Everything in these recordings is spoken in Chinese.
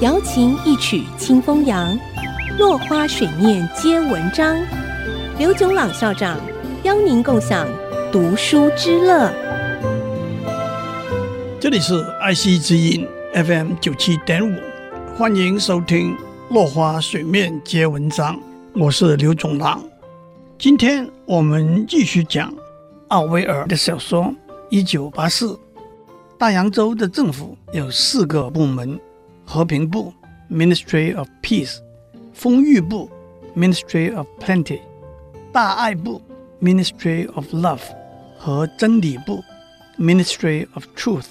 瑶琴一曲清风扬，落花水面皆文章。刘炯朗校长邀您共享读书之乐。这里是爱惜之音 FM 九七点五，欢迎收听《落花水面皆文章》，我是刘炯朗。今天我们继续讲奥威尔的小说《一九八四》。大洋洲的政府有四个部门：和平部 （Ministry of Peace）、丰裕部 （Ministry of Plenty）、大爱部 （Ministry of Love） 和真理部 （Ministry of Truth）。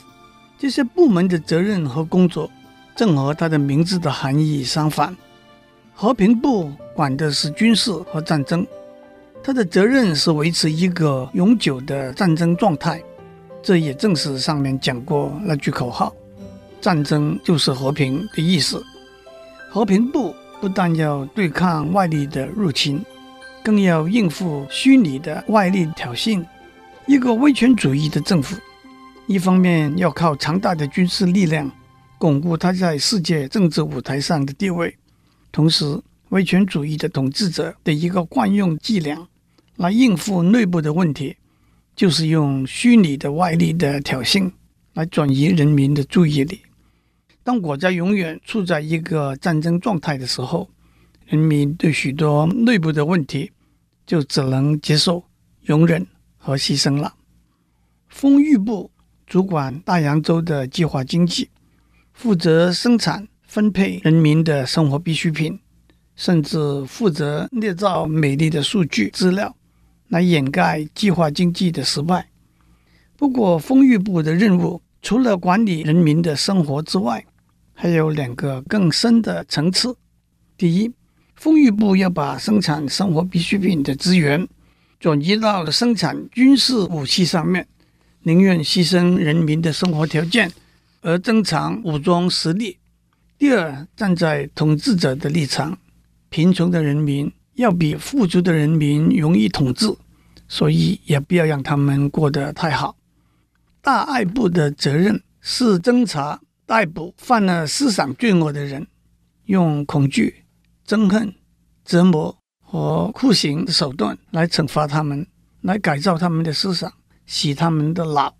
这些部门的责任和工作正和它的名字的含义相反。和平部管的是军事和战争，它的责任是维持一个永久的战争状态。这也正是上面讲过那句口号：“战争就是和平”的意思。和平不不但要对抗外力的入侵，更要应付虚拟的外力挑衅。一个威权主义的政府，一方面要靠强大的军事力量巩固他在世界政治舞台上的地位，同时，威权主义的统治者的一个惯用伎俩来应付内部的问题。就是用虚拟的外力的挑衅来转移人民的注意力。当国家永远处在一个战争状态的时候，人民对许多内部的问题就只能接受、容忍和牺牲了。丰裕部主管大洋洲的计划经济，负责生产分配人民的生活必需品，甚至负责捏造美丽的数据资料。来掩盖计划经济的失败。不过，丰裕部的任务除了管理人民的生活之外，还有两个更深的层次。第一，丰裕部要把生产生活必需品的资源转移到了生产军事武器上面，宁愿牺牲人民的生活条件而增强武装实力。第二，站在统治者的立场，贫穷的人民。要比富足的人民容易统治，所以也不要让他们过得太好。大爱部的责任是侦查、逮捕犯了思想罪恶的人，用恐惧、憎恨、折磨和酷刑的手段来惩罚他们，来改造他们的思想，洗他们的脑。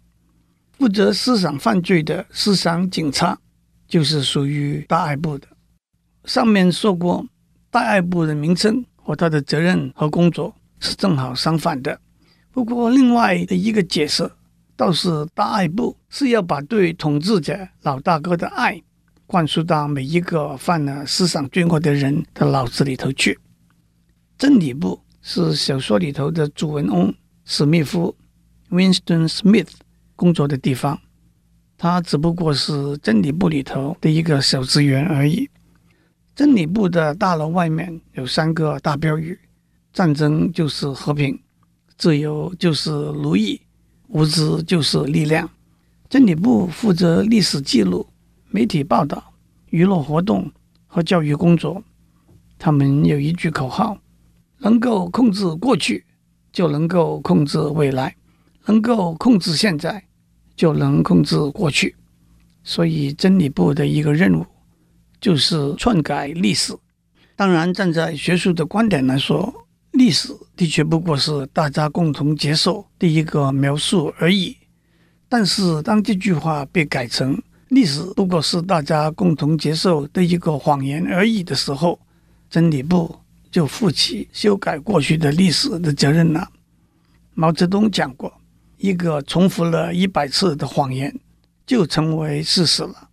负责思想犯罪的思想警察就是属于大爱部的。上面说过，大爱部的名称。和他的责任和工作是正好相反的。不过，另外的一个解释倒是大爱部是要把对统治者老大哥的爱灌输到每一个犯了思想罪恶的人的脑子里头去。真理部是小说里头的主人翁史密夫 （Winston Smith） 工作的地方，他只不过是真理部里头的一个小职员而已。真理部的大楼外面有三个大标语：战争就是和平，自由就是奴役，无知就是力量。真理部负责历史记录、媒体报道、娱乐活动和教育工作。他们有一句口号：能够控制过去，就能够控制未来；能够控制现在，就能控制过去。所以，真理部的一个任务。就是篡改历史。当然，站在学术的观点来说，历史的确不过是大家共同接受的一个描述而已。但是，当这句话被改成“历史不过是大家共同接受的一个谎言而已”的时候，真理部就负起修改过去的历史的责任了。毛泽东讲过：“一个重复了一百次的谎言，就成为事实了。”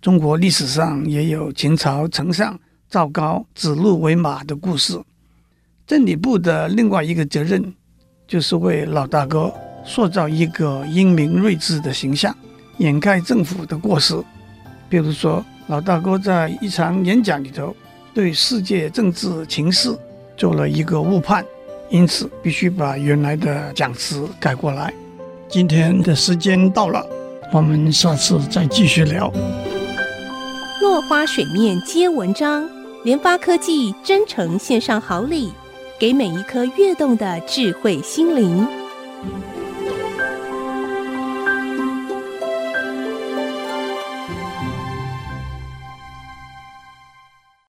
中国历史上也有秦朝丞相赵高指鹿为马的故事。政理部的另外一个责任，就是为老大哥塑造一个英明睿智的形象，掩盖政府的过失。比如说，老大哥在一场演讲里头，对世界政治情势做了一个误判，因此必须把原来的讲词改过来。今天的时间到了，我们下次再继续聊。落花水面皆文章，联发科技真诚献上好礼，给每一颗跃动的智慧心灵。